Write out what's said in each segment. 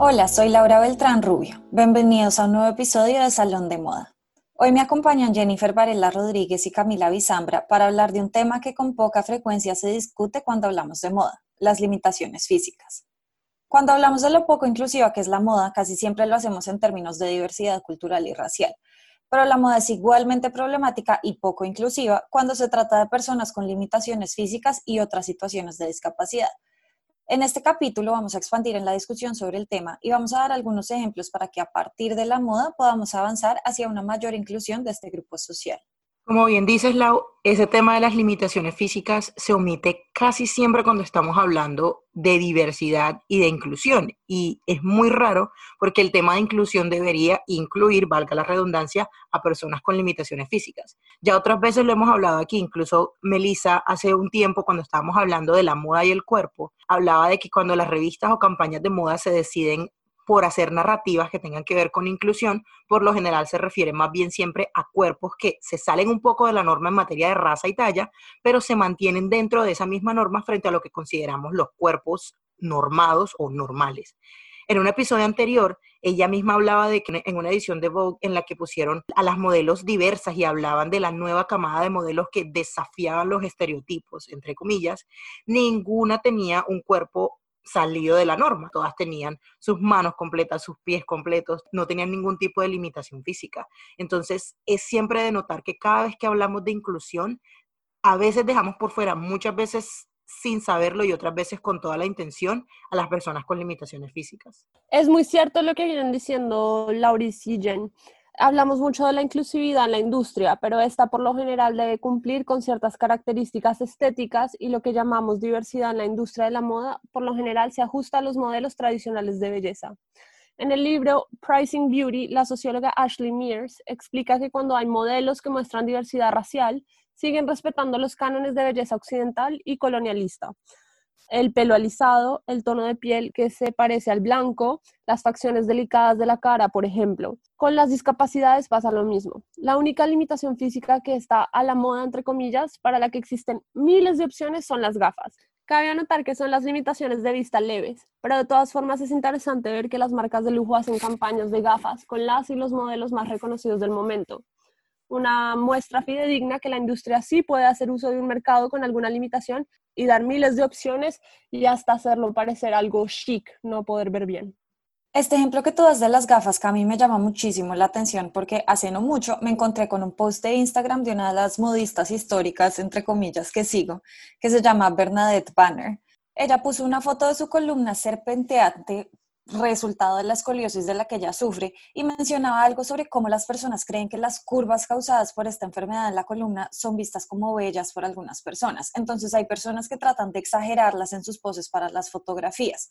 Hola, soy Laura Beltrán Rubio. Bienvenidos a un nuevo episodio de Salón de Moda. Hoy me acompañan Jennifer Varela Rodríguez y Camila Bizambra para hablar de un tema que con poca frecuencia se discute cuando hablamos de moda, las limitaciones físicas. Cuando hablamos de lo poco inclusiva que es la moda, casi siempre lo hacemos en términos de diversidad cultural y racial. Pero la moda es igualmente problemática y poco inclusiva cuando se trata de personas con limitaciones físicas y otras situaciones de discapacidad. En este capítulo vamos a expandir en la discusión sobre el tema y vamos a dar algunos ejemplos para que a partir de la moda podamos avanzar hacia una mayor inclusión de este grupo social. Como bien dices, Lau, ese tema de las limitaciones físicas se omite casi siempre cuando estamos hablando de diversidad y de inclusión. Y es muy raro porque el tema de inclusión debería incluir, valga la redundancia, a personas con limitaciones físicas. Ya otras veces lo hemos hablado aquí, incluso Melissa hace un tiempo cuando estábamos hablando de la moda y el cuerpo, hablaba de que cuando las revistas o campañas de moda se deciden por hacer narrativas que tengan que ver con inclusión, por lo general se refiere más bien siempre a cuerpos que se salen un poco de la norma en materia de raza y talla, pero se mantienen dentro de esa misma norma frente a lo que consideramos los cuerpos normados o normales. En un episodio anterior, ella misma hablaba de que en una edición de Vogue en la que pusieron a las modelos diversas y hablaban de la nueva camada de modelos que desafiaban los estereotipos, entre comillas, ninguna tenía un cuerpo salido de la norma. Todas tenían sus manos completas, sus pies completos, no tenían ningún tipo de limitación física. Entonces, es siempre de notar que cada vez que hablamos de inclusión, a veces dejamos por fuera, muchas veces sin saberlo y otras veces con toda la intención a las personas con limitaciones físicas. Es muy cierto lo que vienen diciendo Lauris y Jen hablamos mucho de la inclusividad en la industria, pero esta por lo general debe cumplir con ciertas características estéticas y lo que llamamos diversidad en la industria de la moda por lo general se ajusta a los modelos tradicionales de belleza. En el libro Pricing Beauty, la socióloga Ashley Mears explica que cuando hay modelos que muestran diversidad racial, siguen respetando los cánones de belleza occidental y colonialista el pelo alisado, el tono de piel que se parece al blanco, las facciones delicadas de la cara, por ejemplo. Con las discapacidades pasa lo mismo. La única limitación física que está a la moda, entre comillas, para la que existen miles de opciones son las gafas. Cabe anotar que son las limitaciones de vista leves, pero de todas formas es interesante ver que las marcas de lujo hacen campañas de gafas con las y los modelos más reconocidos del momento una muestra fidedigna que la industria sí puede hacer uso de un mercado con alguna limitación y dar miles de opciones y hasta hacerlo parecer algo chic, no poder ver bien. Este ejemplo que tú das de las gafas, que a mí me llama muchísimo la atención porque hace no mucho me encontré con un post de Instagram de una de las modistas históricas, entre comillas, que sigo, que se llama Bernadette Banner. Ella puso una foto de su columna serpenteante resultado de la escoliosis de la que ella sufre y mencionaba algo sobre cómo las personas creen que las curvas causadas por esta enfermedad en la columna son vistas como bellas por algunas personas. Entonces hay personas que tratan de exagerarlas en sus poses para las fotografías.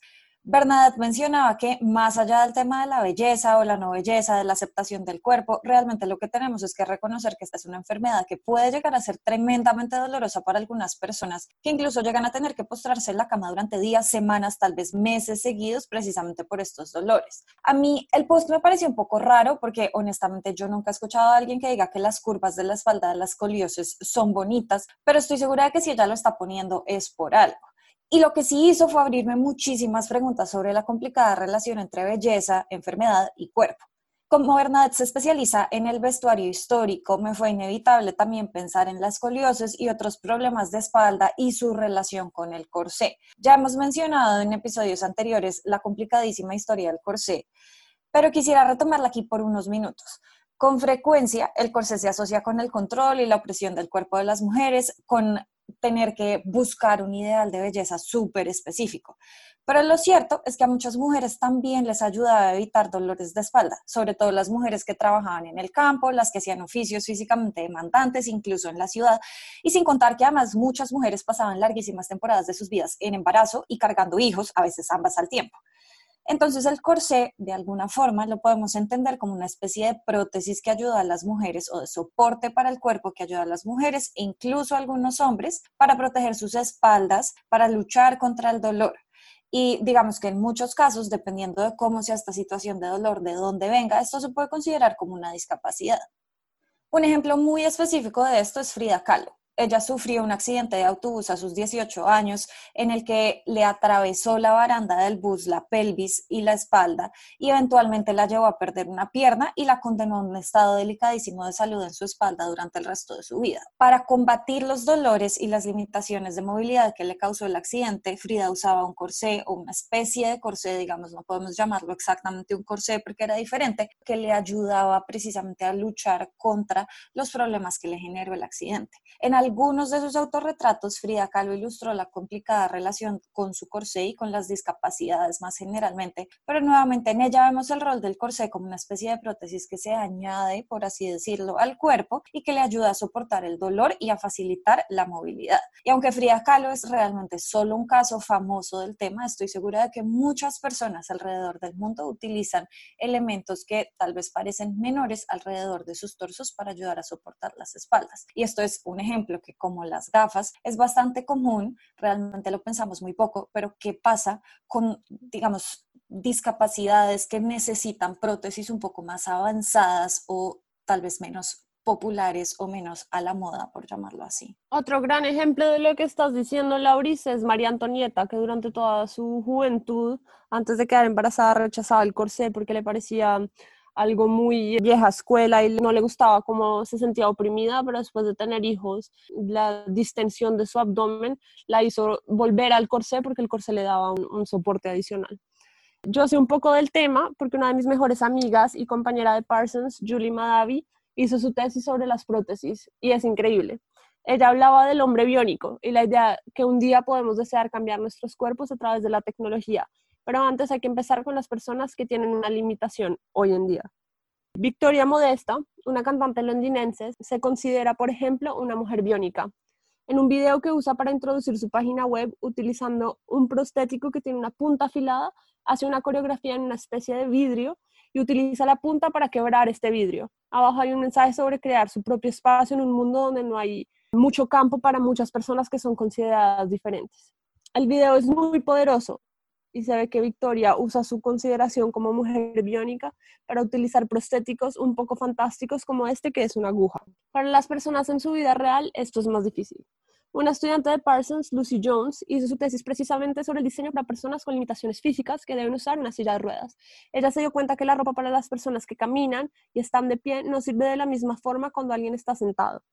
Bernadette mencionaba que más allá del tema de la belleza o la no belleza, de la aceptación del cuerpo, realmente lo que tenemos es que reconocer que esta es una enfermedad que puede llegar a ser tremendamente dolorosa para algunas personas, que incluso llegan a tener que postrarse en la cama durante días, semanas, tal vez meses seguidos precisamente por estos dolores. A mí el post me pareció un poco raro porque honestamente yo nunca he escuchado a alguien que diga que las curvas de la espalda de las escoliosis son bonitas, pero estoy segura de que si ella lo está poniendo es por algo. Y lo que sí hizo fue abrirme muchísimas preguntas sobre la complicada relación entre belleza, enfermedad y cuerpo. Como Bernadette se especializa en el vestuario histórico, me fue inevitable también pensar en las escoliosis y otros problemas de espalda y su relación con el corsé. Ya hemos mencionado en episodios anteriores la complicadísima historia del corsé, pero quisiera retomarla aquí por unos minutos. Con frecuencia, el corsé se asocia con el control y la opresión del cuerpo de las mujeres, con tener que buscar un ideal de belleza súper específico. Pero lo cierto es que a muchas mujeres también les ayuda a evitar dolores de espalda, sobre todo las mujeres que trabajaban en el campo, las que hacían oficios físicamente demandantes, incluso en la ciudad, y sin contar que además muchas mujeres pasaban larguísimas temporadas de sus vidas en embarazo y cargando hijos, a veces ambas al tiempo. Entonces el corsé, de alguna forma, lo podemos entender como una especie de prótesis que ayuda a las mujeres o de soporte para el cuerpo que ayuda a las mujeres e incluso a algunos hombres para proteger sus espaldas, para luchar contra el dolor. Y digamos que en muchos casos, dependiendo de cómo sea esta situación de dolor, de dónde venga, esto se puede considerar como una discapacidad. Un ejemplo muy específico de esto es Frida Kahlo ella sufrió un accidente de autobús a sus 18 años en el que le atravesó la baranda del bus, la pelvis y la espalda y eventualmente la llevó a perder una pierna y la condenó a un estado delicadísimo de salud en su espalda durante el resto de su vida. Para combatir los dolores y las limitaciones de movilidad que le causó el accidente, Frida usaba un corsé o una especie de corsé, digamos, no podemos llamarlo exactamente un corsé porque era diferente, que le ayudaba precisamente a luchar contra los problemas que le generó el accidente. En algunos de sus autorretratos, Frida Kahlo ilustró la complicada relación con su corsé y con las discapacidades más generalmente, pero nuevamente en ella vemos el rol del corsé como una especie de prótesis que se añade, por así decirlo, al cuerpo y que le ayuda a soportar el dolor y a facilitar la movilidad. Y aunque Frida Kahlo es realmente solo un caso famoso del tema, estoy segura de que muchas personas alrededor del mundo utilizan elementos que tal vez parecen menores alrededor de sus torsos para ayudar a soportar las espaldas. Y esto es un ejemplo que como las gafas es bastante común, realmente lo pensamos muy poco, pero ¿qué pasa con, digamos, discapacidades que necesitan prótesis un poco más avanzadas o tal vez menos populares o menos a la moda, por llamarlo así. Otro gran ejemplo de lo que estás diciendo, Lauris, es María Antonieta, que durante toda su juventud, antes de quedar embarazada, rechazaba el corsé porque le parecía algo muy vieja escuela y no le gustaba cómo se sentía oprimida, pero después de tener hijos, la distensión de su abdomen la hizo volver al corsé porque el corsé le daba un, soporte adicional. Yo sé un poco del tema porque una de mis mejores amigas y compañera de Parsons, Julie Madavi, hizo su tesis sobre las prótesis y es increíble. Ella hablaba del hombre biónico y la idea que un día podemos desear cambiar nuestros cuerpos a través de la tecnología pero antes hay que empezar con las personas que tienen una limitación hoy en día. Victoria Modesta, una cantante londinense, se considera, por ejemplo, una mujer biónica. En un video que usa para introducir su página web utilizando un prostético que tiene una punta afilada, hace una coreografía en una especie de vidrio y utiliza la punta para quebrar este vidrio. Abajo hay un mensaje sobre crear su propio espacio en un mundo donde no hay mucho campo para muchas personas que son consideradas diferentes. El video es muy poderoso y se ve que Victoria usa su consideración como mujer biónica para utilizar prostéticos un poco fantásticos como este que es una aguja. Para las personas en su vida real esto es más difícil. Una estudiante de Parsons, Lucy Jones, hizo su tesis precisamente sobre el diseño para personas con limitaciones físicas que deben usar una silla de ruedas. Ella se dio cuenta que la ropa para las personas que caminan y están de pie no sirve de la misma forma cuando alguien está sentado.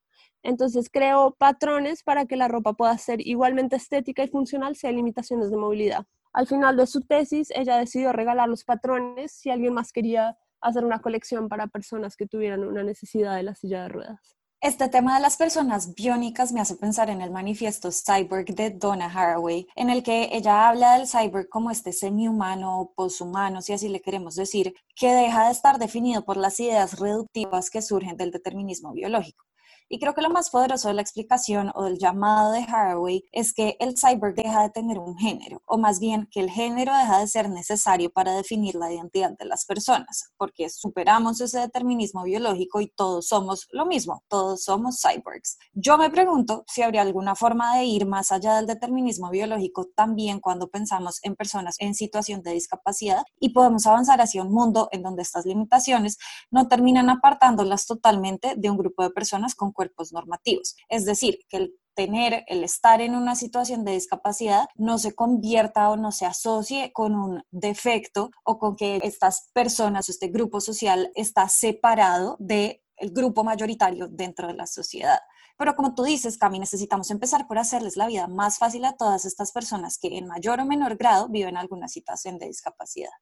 Entonces creó patrones para que la ropa pueda ser igualmente estética y funcional si hay limitaciones de movilidad. Al final de su tesis, ella decidió regalar los patrones si alguien más quería hacer una colección para personas que tuvieran una necesidad de la silla de ruedas. Este tema de las personas biónicas me hace pensar en el manifiesto Cyborg de Donna Haraway, en el que ella habla del cyborg como este semi-humano o poshumano, si así le queremos decir, que deja de estar definido por las ideas reductivas que surgen del determinismo biológico. Y creo que lo más poderoso de la explicación o del llamado de Haraway es que el cyborg deja de tener un género, o más bien que el género deja de ser necesario para definir la identidad de las personas, porque superamos ese determinismo biológico y todos somos lo mismo, todos somos cyborgs. Yo me pregunto si habría alguna forma de ir más allá del determinismo biológico también cuando pensamos en personas en situación de discapacidad y podemos avanzar hacia un mundo en donde estas limitaciones no terminan apartándolas totalmente de un grupo de personas con cuerpos normativos. Es decir, que el tener, el estar en una situación de discapacidad no se convierta o no se asocie con un defecto o con que estas personas o este grupo social está separado del grupo mayoritario dentro de la sociedad. Pero como tú dices, Cami, necesitamos empezar por hacerles la vida más fácil a todas estas personas que en mayor o menor grado viven alguna situación de discapacidad.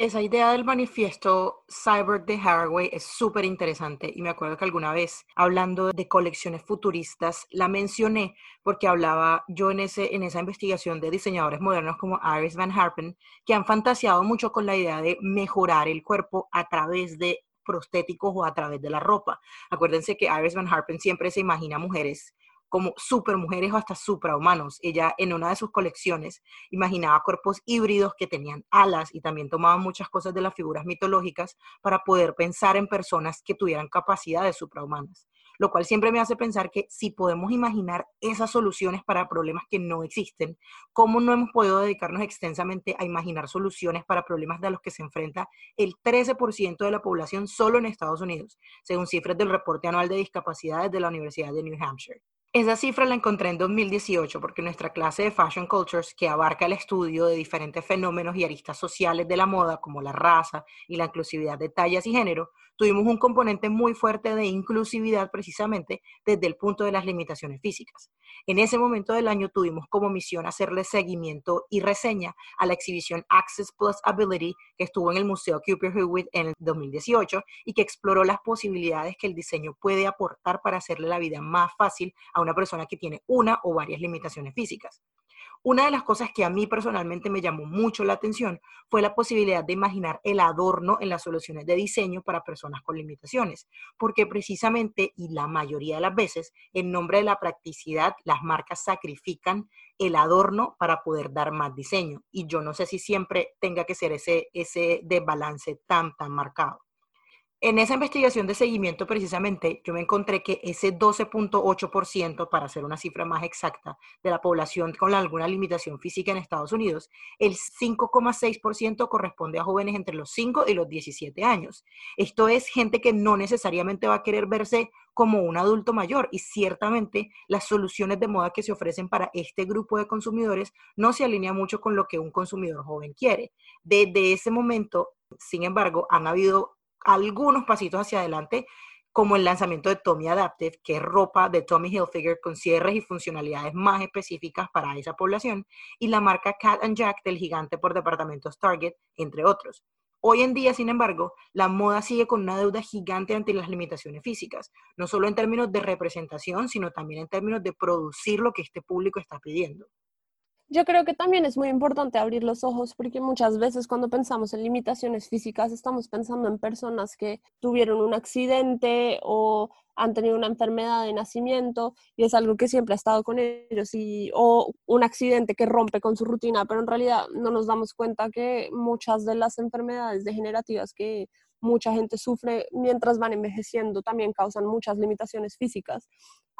Esa idea del manifiesto Cyber de Haraway es súper interesante y me acuerdo que alguna vez hablando de colecciones futuristas la mencioné porque hablaba yo en, ese, en esa investigación de diseñadores modernos como Iris Van Harpen que han fantaseado mucho con la idea de mejorar el cuerpo a través de prostéticos o a través de la ropa. Acuérdense que Iris Van Harpen siempre se imagina mujeres como supermujeres o hasta suprahumanos. Ella en una de sus colecciones imaginaba cuerpos híbridos que tenían alas y también tomaba muchas cosas de las figuras mitológicas para poder pensar en personas que tuvieran capacidades suprahumanas lo cual siempre me hace pensar que si podemos imaginar esas soluciones para problemas que no existen, ¿cómo no hemos podido dedicarnos extensamente a imaginar soluciones para problemas de los que se enfrenta el 13% de la población solo en Estados Unidos, según cifras del reporte anual de discapacidades de la Universidad de New Hampshire? Esa cifra la encontré en 2018 porque nuestra clase de Fashion Cultures, que abarca el estudio de diferentes fenómenos y aristas sociales de la moda, como la raza y la inclusividad de tallas y género, tuvimos un componente muy fuerte de inclusividad precisamente desde el punto de las limitaciones físicas. En ese momento del año tuvimos como misión hacerle seguimiento y reseña a la exhibición Access Plus Ability que estuvo en el Museo Cooper Hewitt en el 2018 y que exploró las posibilidades que el diseño puede aportar para hacerle la vida más fácil a una persona que tiene una o varias limitaciones físicas. Una de las cosas que a mí personalmente me llamó mucho la atención fue la posibilidad de imaginar el adorno en las soluciones de diseño para personas con limitaciones, porque precisamente y la mayoría de las veces, en nombre de la practicidad, las marcas sacrifican el adorno para poder dar más diseño. Y yo no sé si siempre tenga que ser ese, ese desbalance tan, tan marcado. En esa investigación de seguimiento, precisamente, yo me encontré que ese 12.8%, para hacer una cifra más exacta, de la población con alguna limitación física en Estados Unidos, el 5,6% corresponde a jóvenes entre los 5 y los 17 años. Esto es gente que no necesariamente va a querer verse como un adulto mayor y ciertamente las soluciones de moda que se ofrecen para este grupo de consumidores no se alinean mucho con lo que un consumidor joven quiere. Desde ese momento, sin embargo, han habido algunos pasitos hacia adelante, como el lanzamiento de Tommy Adaptive, que es ropa de Tommy Hilfiger con cierres y funcionalidades más específicas para esa población, y la marca Cat and Jack del gigante por departamentos Target, entre otros. Hoy en día, sin embargo, la moda sigue con una deuda gigante ante las limitaciones físicas, no solo en términos de representación, sino también en términos de producir lo que este público está pidiendo. Yo creo que también es muy importante abrir los ojos porque muchas veces cuando pensamos en limitaciones físicas estamos pensando en personas que tuvieron un accidente o han tenido una enfermedad de nacimiento y es algo que siempre ha estado con ellos y, o un accidente que rompe con su rutina, pero en realidad no nos damos cuenta que muchas de las enfermedades degenerativas que mucha gente sufre mientras van envejeciendo también causan muchas limitaciones físicas.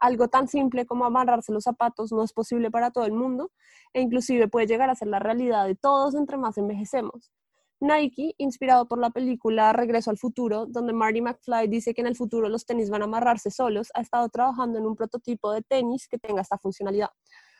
Algo tan simple como amarrarse los zapatos no es posible para todo el mundo e inclusive puede llegar a ser la realidad de todos entre más envejecemos. Nike, inspirado por la película Regreso al Futuro, donde Marty McFly dice que en el futuro los tenis van a amarrarse solos, ha estado trabajando en un prototipo de tenis que tenga esta funcionalidad.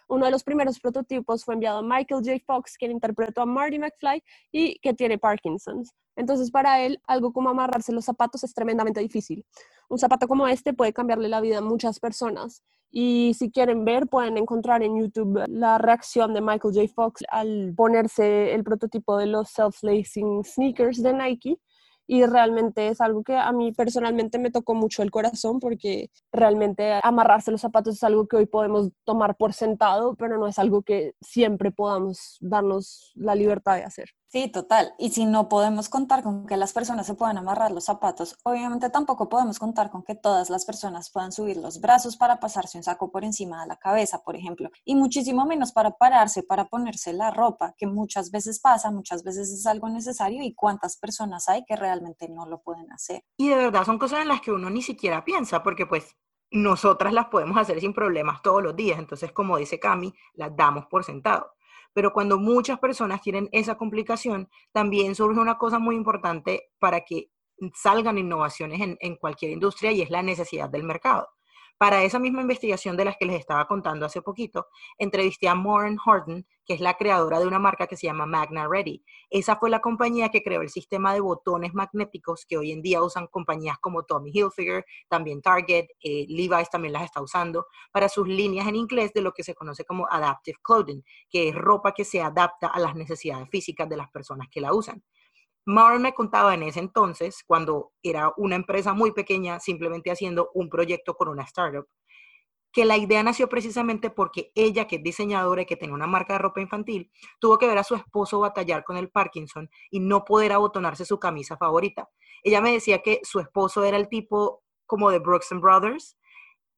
Uno de los primeros prototipos fue enviado a Michael J. Fox, quien interpretó a Marty McFly y que tiene Parkinson's. Entonces, para él, algo como amarrarse los zapatos es tremendamente difícil. Un zapato como este puede cambiarle la vida a muchas personas. Y si quieren ver, pueden encontrar en YouTube la reacción de Michael J. Fox al ponerse el prototipo de los self-lacing sneakers de Nike y realmente es algo que a mí personalmente me tocó mucho el corazón porque realmente amarrarse los zapatos es algo que hoy podemos tomar por sentado, pero no es algo que siempre podamos darnos la libertad de hacer. Sí, total. Y si no podemos contar con que las personas se puedan amarrar los zapatos, obviamente tampoco podemos contar con que todas las personas puedan subir los brazos para pasarse un saco por encima de la cabeza, por ejemplo, y muchísimo menos para pararse, para ponerse la ropa, que muchas veces pasa, muchas veces es algo necesario y cuántas personas hay que realmente no lo pueden hacer. Y de verdad son cosas en las que uno ni siquiera piensa, porque pues nosotras las podemos hacer sin problemas todos los días, entonces como dice Cami, las damos por sentado. Pero cuando muchas personas tienen esa complicación, también surge una cosa muy importante para que salgan innovaciones en, cualquier industria y es la necesidad del mercado. Para esa misma investigación de las que les estaba contando hace poquito, entrevisté a Maureen Horton, que es la creadora de una marca que se llama Magna Ready. Esa fue la compañía que creó el sistema de botones magnéticos que hoy en día usan compañías como Tommy Hilfiger, también Target, eh, Levi's también las está usando para sus líneas en inglés de lo que se conoce como Adaptive Clothing, que es ropa que se adapta a las necesidades físicas de las personas que la usan. Maury me contaba en ese entonces, cuando era una empresa muy pequeña, simplemente haciendo un proyecto con una startup, que la idea nació precisamente porque ella, que es diseñadora y que tiene una marca de ropa infantil, tuvo que ver a su esposo batallar con el Parkinson y no poder abotonarse su camisa favorita. Ella me decía que su esposo era el tipo como de Brooks and Brothers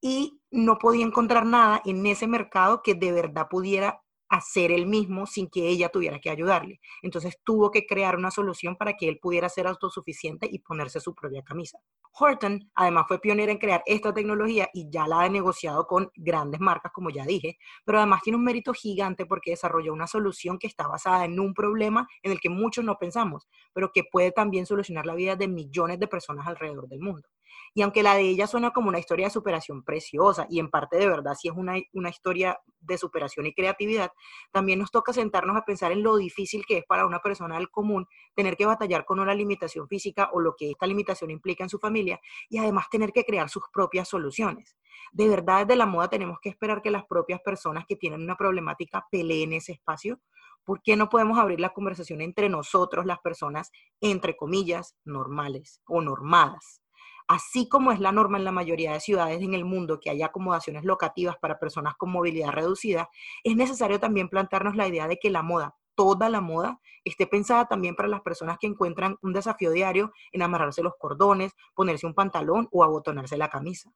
y no podía encontrar nada en ese mercado que de verdad pudiera hacer él mismo sin que ella tuviera que ayudarle. Entonces tuvo que crear una solución para que él pudiera ser autosuficiente y ponerse su propia camisa. Horton además fue pionera en crear esta tecnología y ya la ha negociado con grandes marcas, como ya dije, pero además tiene un mérito gigante porque desarrolló una solución que está basada en un problema en el que muchos no pensamos, pero que puede también solucionar la vida de millones de personas alrededor del mundo. Y aunque la de ella suena como una historia de superación preciosa, y en parte de verdad sí es una, una historia de superación y creatividad, también nos toca sentarnos a pensar en lo difícil que es para una persona del común tener que batallar con una limitación física o lo que esta limitación implica en su familia, y además tener que crear sus propias soluciones. De verdad, desde la moda tenemos que esperar que las propias personas que tienen una problemática peleen ese espacio. ¿Por qué no podemos abrir la conversación entre nosotros, las personas, entre comillas, normales o normadas? Así como es la norma en la mayoría de ciudades en el mundo que haya acomodaciones locativas para personas con movilidad reducida, es necesario también plantearnos la idea de que la moda, toda la moda, esté pensada también para las personas que encuentran un desafío diario en amarrarse los cordones, ponerse un pantalón o abotonarse la camisa.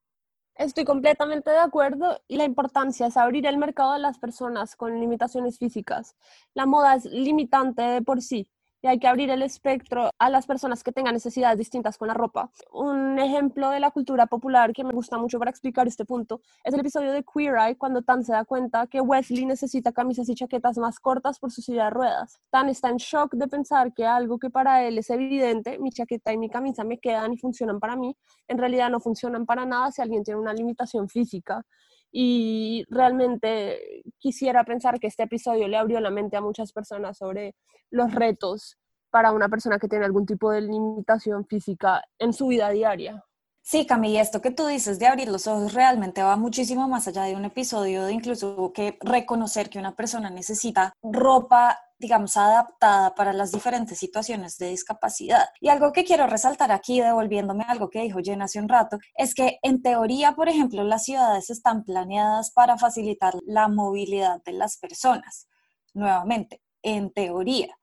Estoy completamente de acuerdo y la importancia es abrir el mercado a las personas con limitaciones físicas. La moda es limitante de por sí, y hay que abrir el espectro a las personas que tengan necesidades distintas con la ropa. Un ejemplo de la cultura popular que me gusta mucho para explicar este punto es el episodio de Queer Eye cuando Tan se da cuenta que Wesley necesita camisas y chaquetas más cortas por su silla de ruedas. Tan está en shock de pensar que algo que para él es evidente, mi chaqueta y mi camisa me quedan y funcionan para mí, en realidad no funcionan para nada si alguien tiene una limitación física y realmente quisiera pensar que este episodio le abrió la mente a muchas personas sobre los retos para una persona que tiene algún tipo de limitación física en su vida diaria. Sí, Cami, y esto que tú dices de abrir los ojos realmente va muchísimo más allá de un episodio de incluso que reconocer que una persona necesita ropa, digamos, adaptada para las diferentes situaciones de discapacidad. Y algo que quiero resaltar aquí, devolviéndome a algo que dijo Jen hace un rato, es que en teoría, por ejemplo, las ciudades están planeadas para facilitar la movilidad de las personas. Nuevamente, en teoría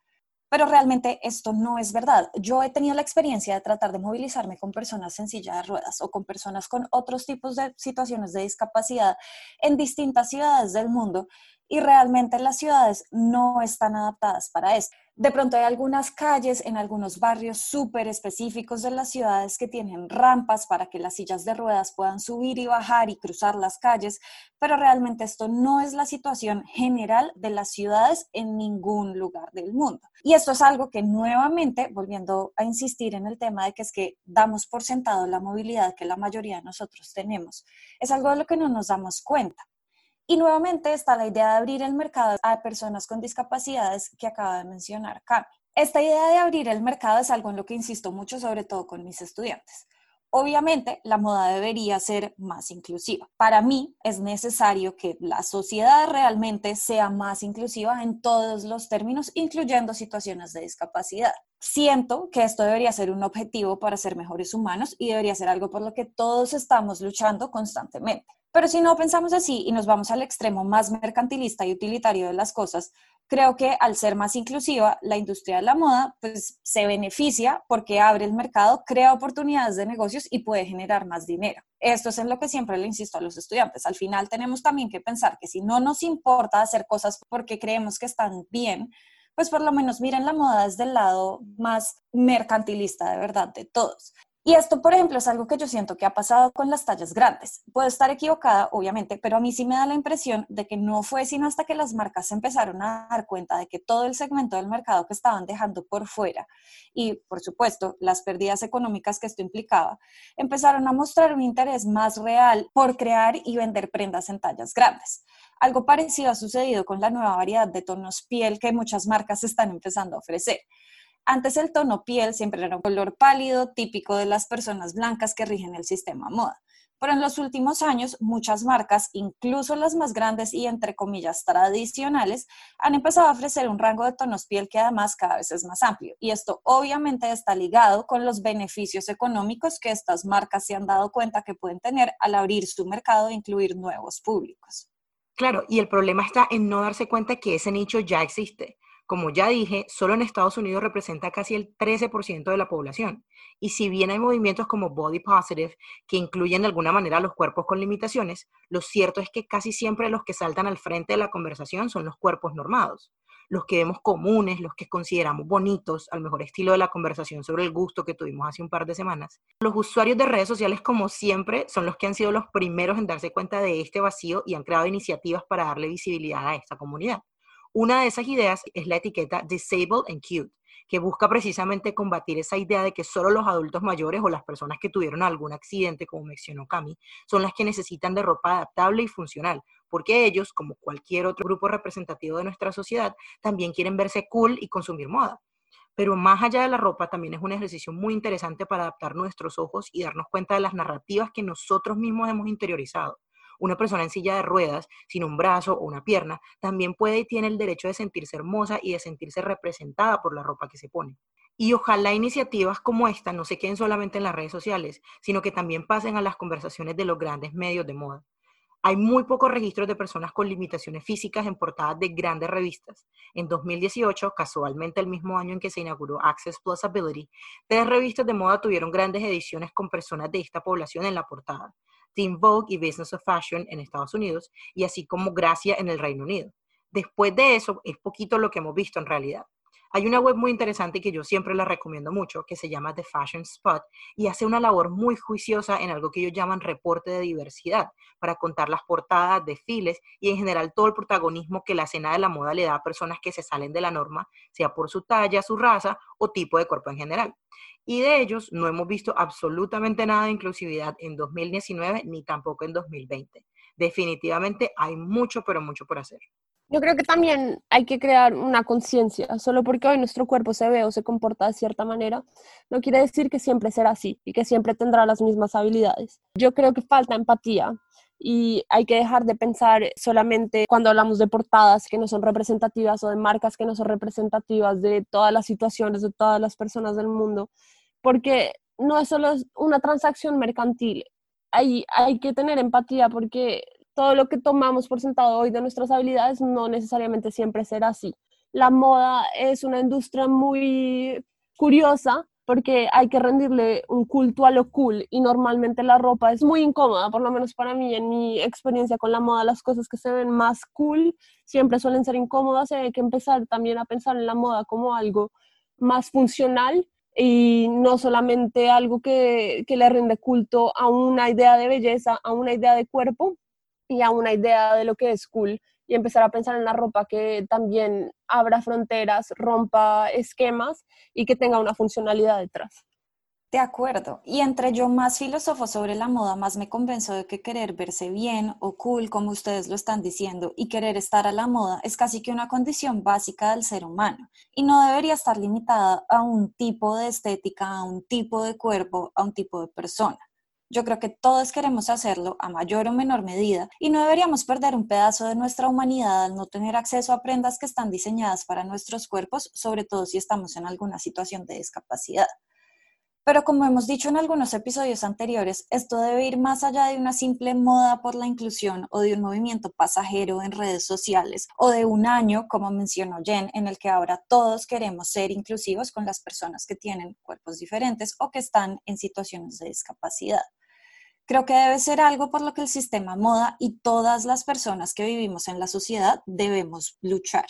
pero realmente esto no es verdad. Yo he tenido la experiencia de tratar de movilizarme con personas en silla de ruedas o con personas con otros tipos de situaciones de discapacidad en distintas ciudades del mundo y realmente las ciudades no están adaptadas para esto. De pronto hay algunas calles en algunos barrios súper específicos de las ciudades que tienen rampas para que las sillas de ruedas puedan subir y bajar y cruzar las calles, pero realmente esto no es la situación general de las ciudades en ningún lugar del mundo. Y esto es algo que nuevamente, volviendo a insistir en el tema de que es que damos por sentado la movilidad que la mayoría de nosotros tenemos, es algo de lo que no nos damos cuenta. Y nuevamente está la idea de abrir el mercado a personas con discapacidades que acaba de mencionar Cami. Esta idea de abrir el mercado es algo en lo que insisto mucho, sobre todo con mis estudiantes. Obviamente, la moda debería ser más inclusiva. Para mí es necesario que la sociedad realmente sea más inclusiva en todos los términos, incluyendo situaciones de discapacidad. Siento que esto debería ser un objetivo para ser mejores humanos y debería ser algo por lo que todos estamos luchando constantemente. Pero si no pensamos así y nos vamos al extremo más mercantilista y utilitario de las cosas, creo que al ser más inclusiva, la industria de la moda pues se beneficia porque abre el mercado, crea oportunidades de negocios y puede generar más dinero. Esto es en lo que siempre le insisto a los estudiantes. Al final tenemos también que pensar que si no nos importa hacer cosas porque creemos que están bien, pues por lo menos miren la moda desde el lado más mercantilista de verdad de todos. Y esto, por ejemplo, es algo que yo siento que ha pasado con las tallas grandes. Puedo estar equivocada, obviamente, pero a mí sí me da la impresión de que no fue sino hasta que las marcas empezaron a dar cuenta de que todo el segmento del mercado que estaban dejando por fuera y, por supuesto, las pérdidas económicas que esto implicaba, empezaron a mostrar un interés más real por crear y vender prendas en tallas grandes. Algo parecido ha sucedido con la nueva variedad de tonos piel que muchas marcas están empezando a ofrecer. Antes el tono piel siempre era un color pálido, típico de las personas blancas que rigen el sistema moda. Pero en los últimos años, muchas marcas, incluso las más grandes y entre comillas tradicionales, han empezado a ofrecer un rango de tonos piel que además cada vez es más amplio. Y esto obviamente está ligado con los beneficios económicos que estas marcas se han dado cuenta que pueden tener al abrir su mercado e incluir nuevos públicos. Claro, y el problema está en no darse cuenta que ese nicho ya existe Como ya dije, solo en Estados Unidos representa casi el 13% de la población. Y si bien hay movimientos como Body Positive que incluyen de alguna manera los cuerpos con limitaciones, lo cierto es que casi siempre los que saltan al frente de la conversación son los cuerpos normados, los que vemos comunes, los que consideramos bonitos, al mejor estilo de la conversación sobre el gusto que tuvimos hace un par de semanas. Los usuarios de redes sociales, como siempre, son los que han sido los primeros en darse cuenta de este vacío y han creado iniciativas para darle visibilidad a esta comunidad. Una de esas ideas es la etiqueta Disabled and Cute, que busca precisamente combatir esa idea de que solo los adultos mayores o las personas que tuvieron algún accidente, como mencionó Cami, son las que necesitan de ropa adaptable y funcional, porque ellos, como cualquier otro grupo representativo de nuestra sociedad, también quieren verse cool y consumir moda. Pero más allá de la ropa, también es un ejercicio muy interesante para adaptar nuestros ojos y darnos cuenta de las narrativas que nosotros mismos hemos interiorizado una persona en silla de ruedas, sin un brazo o una pierna, también puede y tiene el derecho de sentirse hermosa y de sentirse representada por la ropa que se pone. Y ojalá iniciativas como esta no se queden solamente en las redes sociales, sino que también pasen a las conversaciones de los grandes medios de moda. Hay muy pocos registros de personas con limitaciones físicas en portadas de grandes revistas. En 2018, casualmente el mismo año en que se inauguró Access Plus Ability, tres revistas de moda tuvieron grandes ediciones con personas de esta población en la portada. Teen Vogue y Business of Fashion en Estados Unidos y así como Gracia en el Reino Unido. Después de eso, es poquito lo que hemos visto en realidad. Hay una web muy interesante que yo siempre la recomiendo mucho, que se llama The Fashion Spot, y hace una labor muy juiciosa en algo que ellos llaman reporte de diversidad, para contar las portadas, desfiles y en general todo el protagonismo que la escena de la moda le da a personas que se salen de la norma, sea por su talla, su raza o tipo de cuerpo en general. Y de ellos no hemos visto absolutamente nada de inclusividad en 2019 ni tampoco en 2020. Definitivamente hay mucho, pero mucho por hacer. Yo creo que también hay que crear una conciencia. Solo porque hoy nuestro cuerpo se ve o se comporta de cierta manera, no quiere decir que siempre será así y que siempre tendrá las mismas habilidades. Yo creo que falta empatía y hay que dejar de pensar solamente cuando hablamos de portadas que no son representativas o de marcas que no son representativas de todas las situaciones, de todas las personas del mundo, porque no es solo una transacción mercantil. Hay, hay que tener empatía porque todo lo que tomamos por sentado hoy de nuestras habilidades no necesariamente siempre será así. La moda es una industria muy curiosa porque hay que rendirle un culto a lo cool y normalmente la ropa es muy incómoda, por lo menos para mí, en mi experiencia con la moda, las cosas que se ven más cool siempre suelen ser incómodas y hay que empezar también a pensar en la moda como algo más funcional y no solamente algo que, que le rinde culto a una idea de belleza, a una idea de cuerpo, y a una idea de lo que es cool y empezar a pensar en la ropa que también abra fronteras, rompa esquemas y que tenga una funcionalidad detrás. De acuerdo. Y entre yo más filósofo sobre la moda, más me convenzo de que querer verse bien o cool, como ustedes lo están diciendo, y querer estar a la moda es casi que una condición básica del ser humano y no debería estar limitada a un tipo de estética, a un tipo de cuerpo, a un tipo de persona. Yo creo que todos queremos hacerlo a mayor o menor medida y no deberíamos perder un pedazo de nuestra humanidad al no tener acceso a prendas que están diseñadas para nuestros cuerpos, sobre todo si estamos en alguna situación de discapacidad. Pero como hemos dicho en algunos episodios anteriores, esto debe ir más allá de una simple moda por la inclusión o de un movimiento pasajero en redes sociales o de un año, como mencionó Jen, en el que ahora todos queremos ser inclusivos con las personas que tienen cuerpos diferentes o que están en situaciones de discapacidad. Creo que debe ser algo por lo que el sistema moda y todas las personas que vivimos en la sociedad debemos luchar.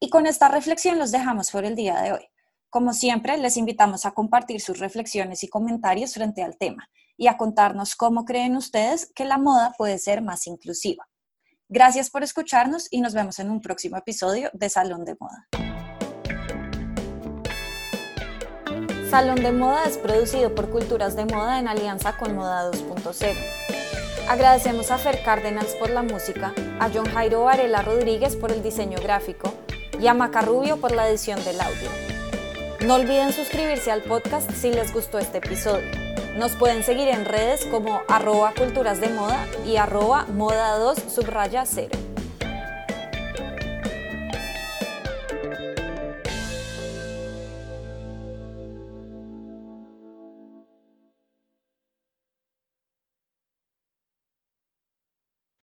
Y con esta reflexión los dejamos por el día de hoy. Como siempre, les invitamos a compartir sus reflexiones y comentarios frente al tema y a contarnos cómo creen ustedes que la moda puede ser más inclusiva. Gracias por escucharnos y nos vemos en un próximo episodio de Salón de Moda. Salón de Moda es producido por Culturas de Moda en alianza con Moda 2.0. Agradecemos a Fer Cárdenas por la música, a John Jairo Varela Rodríguez por el diseño gráfico y a Maca Rubio por la edición del audio. No olviden suscribirse al podcast si les gustó este episodio. Nos pueden seguir en redes como arroba culturas de moda y moda 2 subraya 0.